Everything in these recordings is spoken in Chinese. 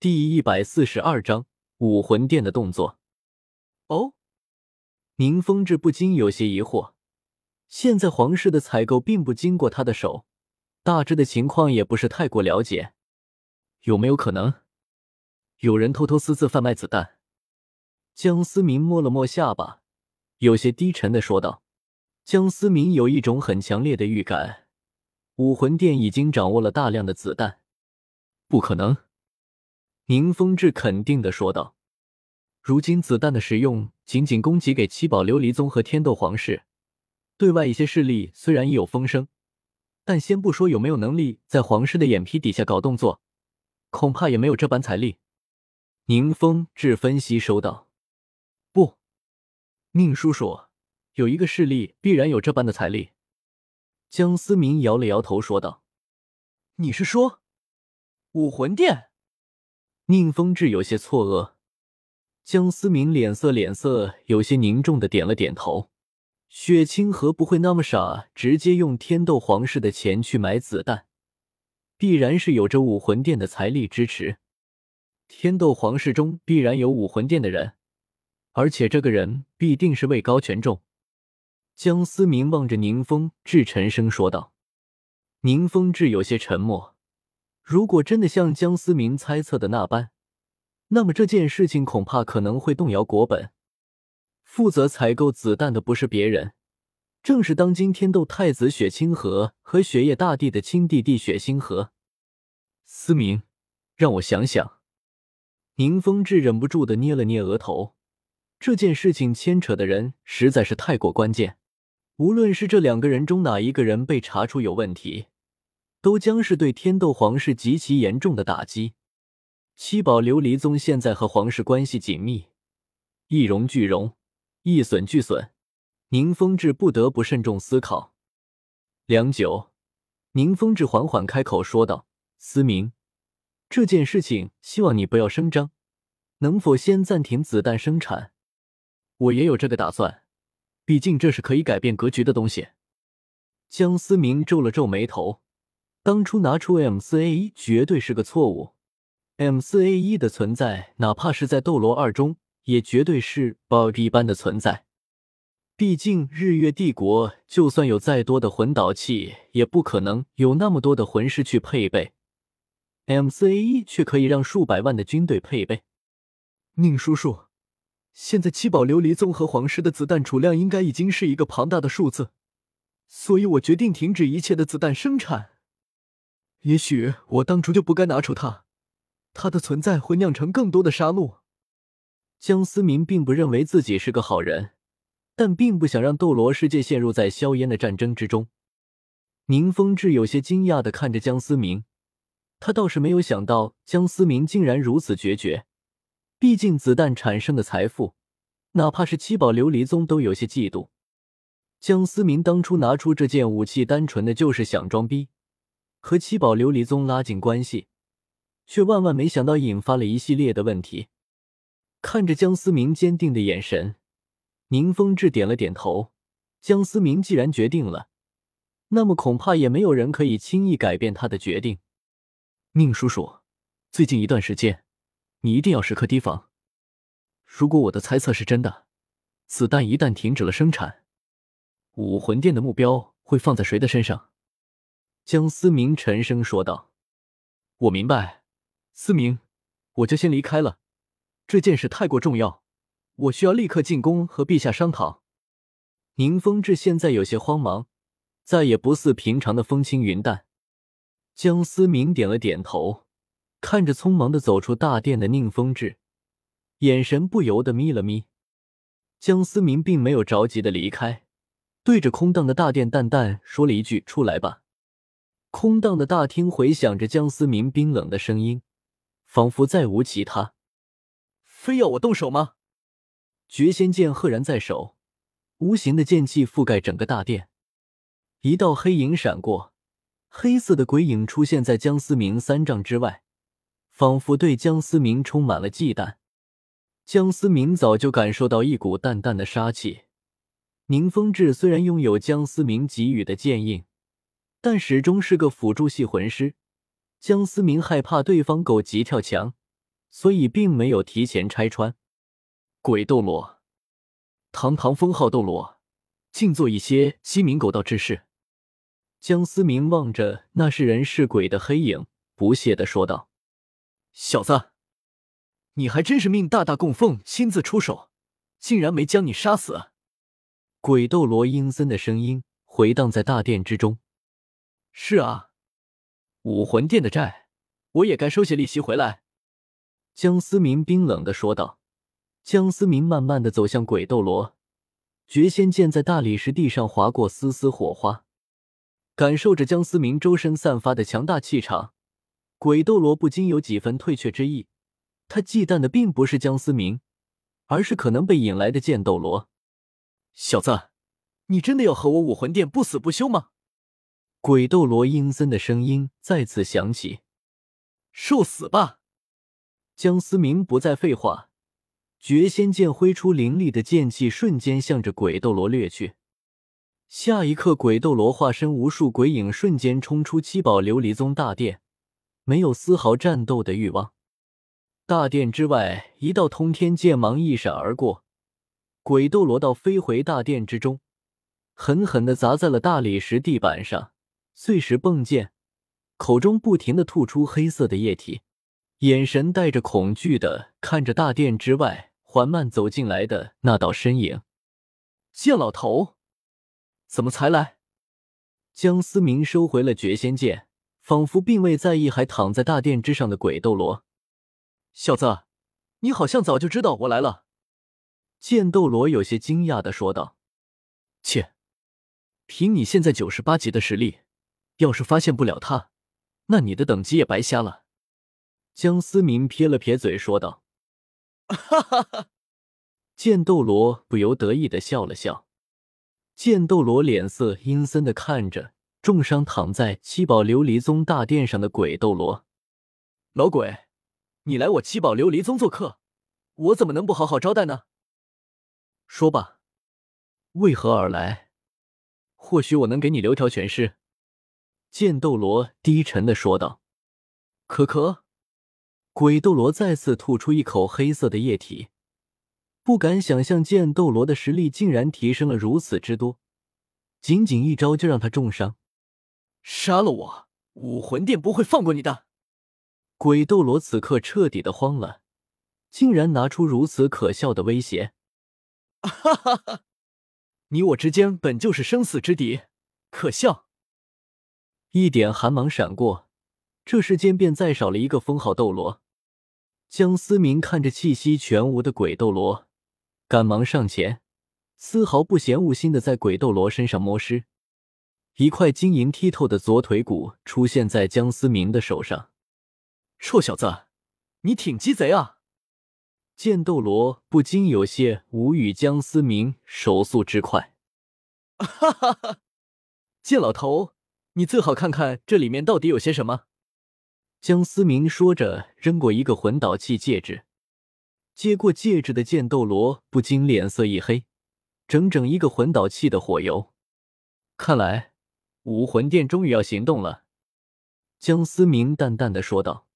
第一百四十二章武魂殿的动作。哦，宁风致不禁有些疑惑。现在皇室的采购并不经过他的手，大致的情况也不是太过了解。有没有可能有人偷偷私自贩卖子弹？江思明摸了摸下巴，有些低沉的说道。江思明有一种很强烈的预感，武魂殿已经掌握了大量的子弹。不可能。宁风致肯定的说道：“如今子弹的使用仅仅供给给七宝琉璃宗和天斗皇室，对外一些势力虽然已有风声，但先不说有没有能力在皇室的眼皮底下搞动作，恐怕也没有这般财力。”宁风致分析说道：“不，宁叔叔，有一个势力必然有这般的财力。”江思明摇了摇头说道：“你是说武魂殿？”宁风致有些错愕，江思明脸色脸色有些凝重的点了点头。雪清河不会那么傻，直接用天斗皇室的钱去买子弹，必然是有着武魂殿的财力支持。天斗皇室中必然有武魂殿的人，而且这个人必定是位高权重。江思明望着宁风致，沉声说道。宁风致有些沉默。如果真的像江思明猜测的那般，那么这件事情恐怕可能会动摇国本。负责采购子弹的不是别人，正是当今天斗太子雪清河和雪夜大帝的亲弟弟雪星河。思明，让我想想。宁风致忍不住的捏了捏额头，这件事情牵扯的人实在是太过关键，无论是这两个人中哪一个人被查出有问题。都将是对天斗皇室极其严重的打击。七宝琉璃宗现在和皇室关系紧密，一荣俱荣，一损俱损。宁风致不得不慎重思考。良久，宁风致缓缓开口说道：“思明，这件事情希望你不要声张，能否先暂停子弹生产？我也有这个打算，毕竟这是可以改变格局的东西。”江思明皱了皱眉头。当初拿出 M 四 A 一绝对是个错误。M 四 A 一的存在，哪怕是在斗罗二中，也绝对是 bug 一般的存在。毕竟日月帝国就算有再多的魂导器，也不可能有那么多的魂师去配备。M 四 A 一却可以让数百万的军队配备。宁叔叔，现在七宝琉璃宗和皇室的子弹储量应该已经是一个庞大的数字，所以我决定停止一切的子弹生产。也许我当初就不该拿出它，它的存在会酿成更多的杀戮。江思明并不认为自己是个好人，但并不想让斗罗世界陷入在硝烟的战争之中。宁风致有些惊讶的看着江思明，他倒是没有想到江思明竟然如此决绝。毕竟子弹产生的财富，哪怕是七宝琉璃宗都有些嫉妒。江思明当初拿出这件武器，单纯的就是想装逼。和七宝琉璃宗拉近关系，却万万没想到引发了一系列的问题。看着江思明坚定的眼神，宁风致点了点头。江思明既然决定了，那么恐怕也没有人可以轻易改变他的决定。宁叔叔，最近一段时间，你一定要时刻提防。如果我的猜测是真的，子弹一旦停止了生产，武魂殿的目标会放在谁的身上？江思明沉声说道：“我明白，思明，我就先离开了。这件事太过重要，我需要立刻进宫和陛下商讨。”宁风致现在有些慌忙，再也不似平常的风轻云淡。江思明点了点头，看着匆忙的走出大殿的宁风致，眼神不由得眯了眯。江思明并没有着急的离开，对着空荡的大殿淡淡说了一句：“出来吧。”空荡的大厅回响着江思明冰冷的声音，仿佛再无其他。非要我动手吗？绝仙剑赫然在手，无形的剑气覆盖整个大殿。一道黑影闪过，黑色的鬼影出现在江思明三丈之外，仿佛对江思明充满了忌惮。江思明早就感受到一股淡淡的杀气。宁风致虽然拥有江思明给予的剑印。但始终是个辅助系魂师，江思明害怕对方狗急跳墙，所以并没有提前拆穿。鬼斗罗，堂堂封号斗罗，竟做一些鸡鸣狗盗之事。江思明望着那是人是鬼的黑影，不屑的说道：“小子，你还真是命大大供奉亲自出手，竟然没将你杀死。”鬼斗罗阴森的声音回荡在大殿之中。是啊，武魂殿的债，我也该收些利息回来。”江思明冰冷的说道。江思明慢慢的走向鬼斗罗，绝仙剑在大理石地上划过丝丝火花，感受着江思明周身散发的强大气场，鬼斗罗不禁有几分退却之意。他忌惮的并不是江思明，而是可能被引来的剑斗罗。小子，你真的要和我武魂殿不死不休吗？鬼斗罗阴森的声音再次响起：“受死吧！”江思明不再废话。绝仙剑挥出凌厉的剑气，瞬间向着鬼斗罗掠去。下一刻，鬼斗罗化身无数鬼影，瞬间冲出七宝琉璃宗大殿，没有丝毫战斗的欲望。大殿之外，一道通天剑芒一闪而过，鬼斗罗倒飞回大殿之中，狠狠的砸在了大理石地板上，碎石迸溅，口中不停的吐出黑色的液体，眼神带着恐惧的看着大殿之外。缓慢走进来的那道身影，剑老头，怎么才来？江思明收回了绝仙剑，仿佛并未在意还躺在大殿之上的鬼斗罗。小子，你好像早就知道我来了。剑斗罗有些惊讶的说道：“切，凭你现在九十八级的实力，要是发现不了他，那你的等级也白瞎了。”江思明撇了撇嘴说道。哈哈哈！剑斗罗不由得意的笑了笑。剑斗罗脸色阴森的看着重伤躺在七宝琉璃宗大殿上的鬼斗罗。老鬼，你来我七宝琉璃宗做客，我怎么能不好好招待呢？说吧，为何而来？或许我能给你留条全尸。剑斗罗低沉的说道。可可。鬼斗罗再次吐出一口黑色的液体，不敢想象剑斗罗的实力竟然提升了如此之多，仅仅一招就让他重伤。杀了我，武魂殿不会放过你的！鬼斗罗此刻彻底的慌了，竟然拿出如此可笑的威胁！哈哈哈！你我之间本就是生死之敌，可笑！一点寒芒闪过。这世间便再少了一个封号斗罗。江思明看着气息全无的鬼斗罗，赶忙上前，丝毫不嫌恶心的在鬼斗罗身上摸尸。一块晶莹剔透的左腿骨出现在江思明的手上。臭小子，你挺鸡贼啊！剑斗罗不禁有些无语。江思明手速之快，哈哈哈！剑老头，你最好看看这里面到底有些什么。江思明说着，扔过一个魂导器戒指。接过戒指的剑斗罗不禁脸色一黑，整整一个魂导器的火油，看来武魂殿终于要行动了。江思明淡淡的说道：“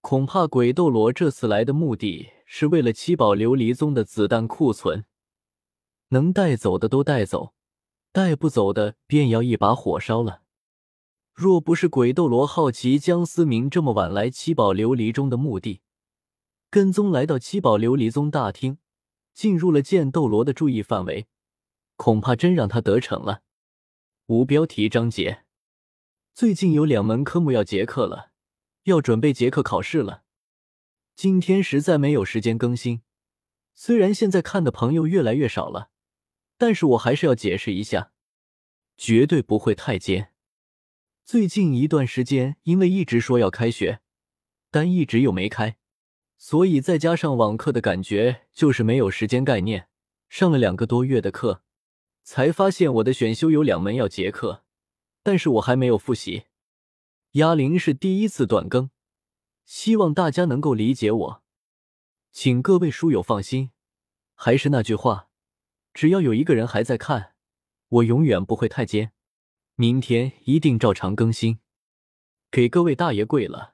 恐怕鬼斗罗这次来的目的是为了七宝琉璃宗的子弹库存，能带走的都带走，带不走的便要一把火烧了。”若不是鬼斗罗好奇江思明这么晚来七宝琉璃宗的目的，跟踪来到七宝琉璃宗大厅，进入了剑斗罗的注意范围，恐怕真让他得逞了。无标题章节：最近有两门科目要结课了，要准备结课考试了。今天实在没有时间更新，虽然现在看的朋友越来越少了，但是我还是要解释一下，绝对不会太监。最近一段时间，因为一直说要开学，但一直又没开，所以再加上网课的感觉，就是没有时间概念。上了两个多月的课，才发现我的选修有两门要结课，但是我还没有复习。哑铃是第一次断更，希望大家能够理解我，请各位书友放心。还是那句话，只要有一个人还在看，我永远不会太监。明天一定照常更新，给各位大爷跪了。